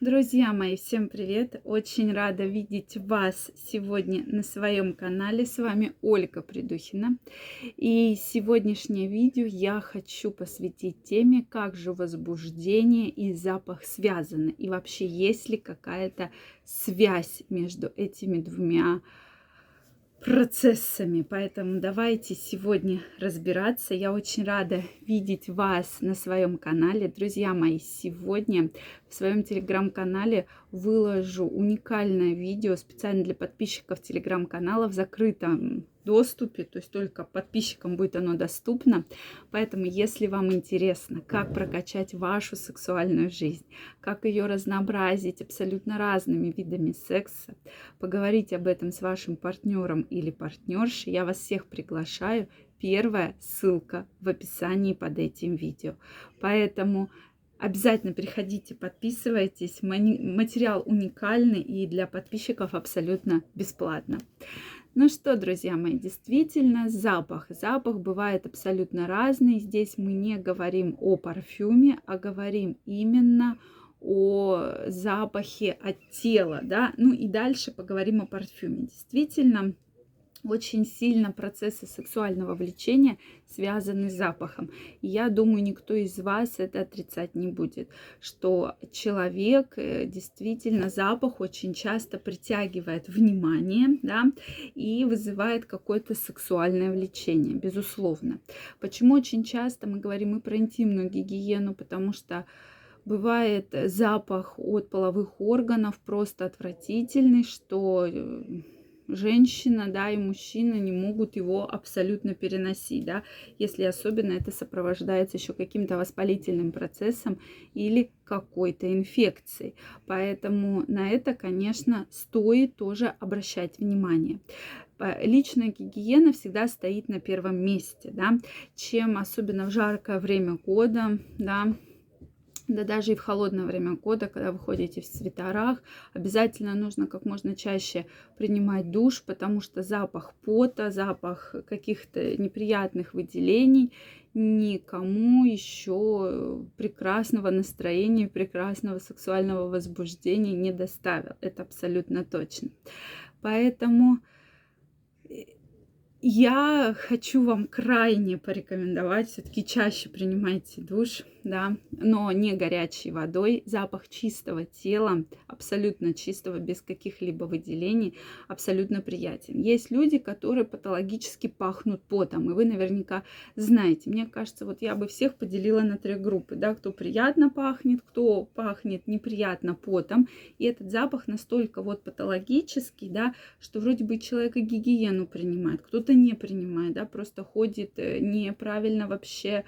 Друзья мои, всем привет! Очень рада видеть вас сегодня на своем канале. С вами Ольга Придухина. И сегодняшнее видео я хочу посвятить теме, как же возбуждение и запах связаны. И вообще, есть ли какая-то связь между этими двумя процессами. Поэтому давайте сегодня разбираться. Я очень рада видеть вас на своем канале. Друзья мои, сегодня в своем телеграм-канале выложу уникальное видео специально для подписчиков телеграм-канала в закрытом доступе, то есть только подписчикам будет оно доступно. Поэтому, если вам интересно, как прокачать вашу сексуальную жизнь, как ее разнообразить абсолютно разными видами секса, поговорить об этом с вашим партнером или партнершей, я вас всех приглашаю. Первая ссылка в описании под этим видео. Поэтому Обязательно приходите, подписывайтесь. Материал уникальный и для подписчиков абсолютно бесплатно. Ну что, друзья мои, действительно, запах. Запах бывает абсолютно разный. Здесь мы не говорим о парфюме, а говорим именно о запахе от тела, да. Ну и дальше поговорим о парфюме. Действительно, очень сильно процессы сексуального влечения связаны с запахом. Я думаю, никто из вас это отрицать не будет, что человек э, действительно запах очень часто притягивает внимание, да, и вызывает какое-то сексуальное влечение, безусловно. Почему очень часто мы говорим и про интимную гигиену, потому что бывает запах от половых органов просто отвратительный, что э, женщина, да, и мужчина не могут его абсолютно переносить, да, если особенно это сопровождается еще каким-то воспалительным процессом или какой-то инфекцией. Поэтому на это, конечно, стоит тоже обращать внимание личная гигиена всегда стоит на первом месте, да, чем особенно в жаркое время года, да, да даже и в холодное время года, когда вы ходите в свитерах, обязательно нужно как можно чаще принимать душ, потому что запах пота, запах каких-то неприятных выделений никому еще прекрасного настроения, прекрасного сексуального возбуждения не доставил. Это абсолютно точно. Поэтому я хочу вам крайне порекомендовать, все-таки чаще принимайте душ, да, но не горячей водой. Запах чистого тела, абсолютно чистого, без каких-либо выделений, абсолютно приятен. Есть люди, которые патологически пахнут потом, и вы наверняка знаете. Мне кажется, вот я бы всех поделила на три группы, да, кто приятно пахнет, кто пахнет неприятно потом, и этот запах настолько вот патологический, да, что вроде бы человек и гигиену принимает, кто-то не принимает, да, просто ходит э, неправильно вообще,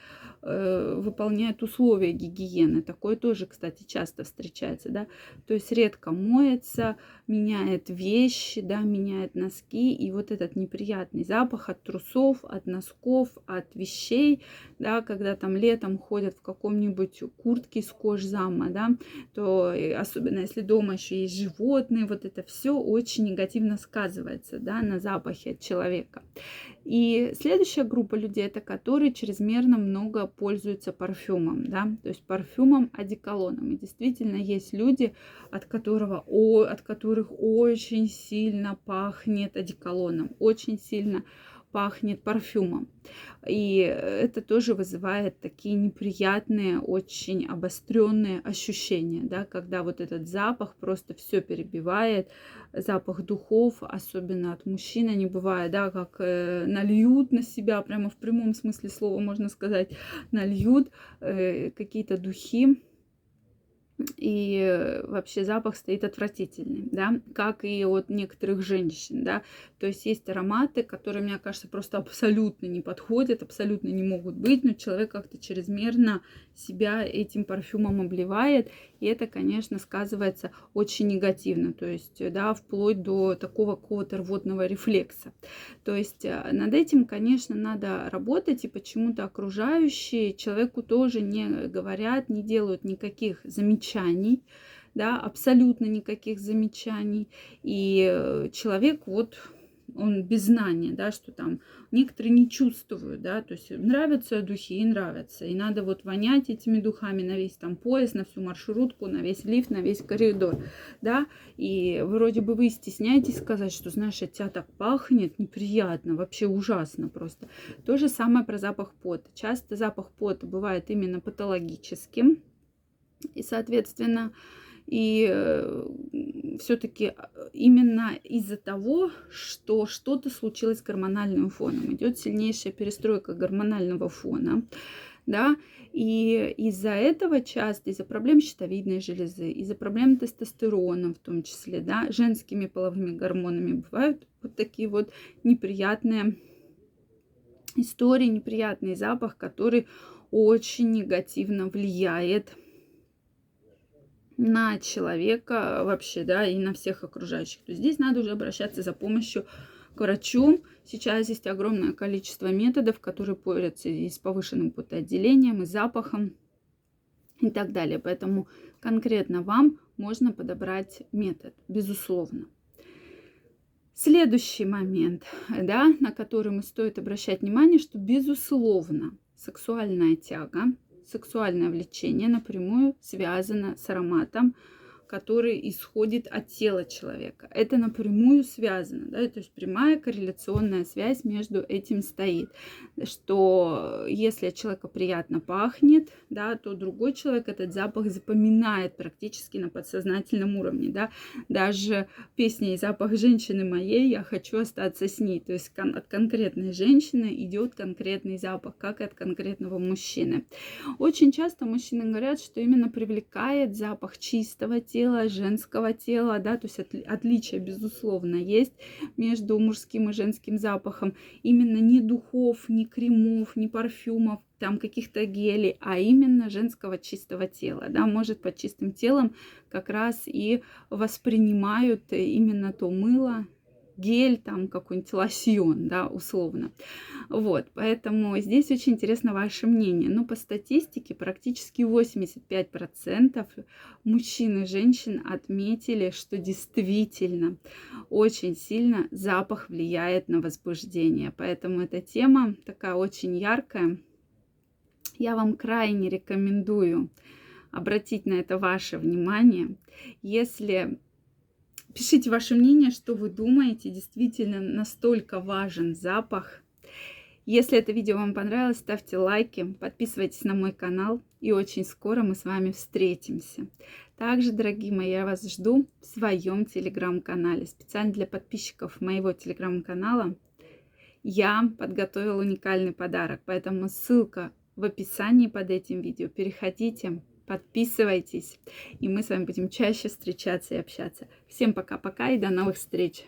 выполняет условия гигиены. Такое тоже, кстати, часто встречается, да, то есть редко моется, меняет вещи, да, меняет носки, и вот этот неприятный запах от трусов, от носков, от вещей, да, когда там летом ходят в каком-нибудь куртке с кожзама, да, то особенно если дома еще есть животные, вот это все очень негативно сказывается, да, на запахе от человека. И следующая группа людей это которые чрезмерно много пользуются парфюмом, да, то есть парфюмом, одеколоном. И действительно есть люди, от которого, о, от которых очень сильно пахнет одеколоном, очень сильно пахнет парфюмом. И это тоже вызывает такие неприятные, очень обостренные ощущения, да, когда вот этот запах просто все перебивает, запах духов, особенно от мужчин, они бывают, да, как э, нальют на себя, прямо в прямом смысле слова можно сказать, нальют э, какие-то духи, и вообще запах стоит отвратительный, да, как и от некоторых женщин, да, то есть есть ароматы, которые, мне кажется, просто абсолютно не подходят, абсолютно не могут быть, но человек как-то чрезмерно себя этим парфюмом обливает, и это, конечно, сказывается очень негативно, то есть, да, вплоть до такого какого-то рвотного рефлекса. То есть э, над этим, конечно, надо работать, и почему-то окружающие человеку тоже не говорят, не делают никаких замечаний, да, абсолютно никаких замечаний. И э, человек вот он без знания, да, что там некоторые не чувствуют, да, то есть нравятся духи и нравятся, и надо вот вонять этими духами на весь там поезд, на всю маршрутку, на весь лифт, на весь коридор, да, и вроде бы вы стесняетесь сказать, что, знаешь, от тебя так пахнет, неприятно, вообще ужасно просто. То же самое про запах пота. Часто запах пота бывает именно патологическим, и, соответственно, и э, все-таки э, именно из-за того, что что-то случилось с гормональным фоном, идет сильнейшая перестройка гормонального фона, да, и из-за этого часто, из-за проблем щитовидной железы, из-за проблем тестостерона в том числе, да, женскими половыми гормонами бывают вот такие вот неприятные истории, неприятный запах, который очень негативно влияет на человека вообще, да, и на всех окружающих, то здесь надо уже обращаться за помощью к врачу. Сейчас есть огромное количество методов, которые борются и с повышенным потоотделением, и запахом, и так далее. Поэтому конкретно вам можно подобрать метод, безусловно. Следующий момент, да, на который мы стоит обращать внимание, что безусловно сексуальная тяга сексуальное влечение напрямую связано с ароматом, который исходит от тела человека. Это напрямую связано, да, то есть прямая корреляционная связь между этим стоит, что если от человека приятно пахнет, да, то другой человек этот запах запоминает практически на подсознательном уровне, да, даже песня и запах женщины моей, я хочу остаться с ней, то есть от конкретной женщины идет конкретный запах, как и от конкретного мужчины. Очень часто мужчины говорят, что именно привлекает запах чистого тела, тела, женского тела, да, то есть отличие, безусловно, есть между мужским и женским запахом. Именно не духов, не кремов, не парфюмов, там каких-то гелей, а именно женского чистого тела, да, может под чистым телом как раз и воспринимают именно то мыло, гель, там какой-нибудь лосьон, да, условно. Вот, поэтому здесь очень интересно ваше мнение. Но по статистике практически 85% мужчин и женщин отметили, что действительно очень сильно запах влияет на возбуждение. Поэтому эта тема такая очень яркая. Я вам крайне рекомендую обратить на это ваше внимание. Если Пишите ваше мнение, что вы думаете. Действительно, настолько важен запах. Если это видео вам понравилось, ставьте лайки, подписывайтесь на мой канал. И очень скоро мы с вами встретимся. Также, дорогие мои, я вас жду в своем телеграм-канале. Специально для подписчиков моего телеграм-канала я подготовила уникальный подарок. Поэтому ссылка в описании под этим видео. Переходите, подписывайтесь, и мы с вами будем чаще встречаться и общаться. Всем пока-пока и до новых встреч!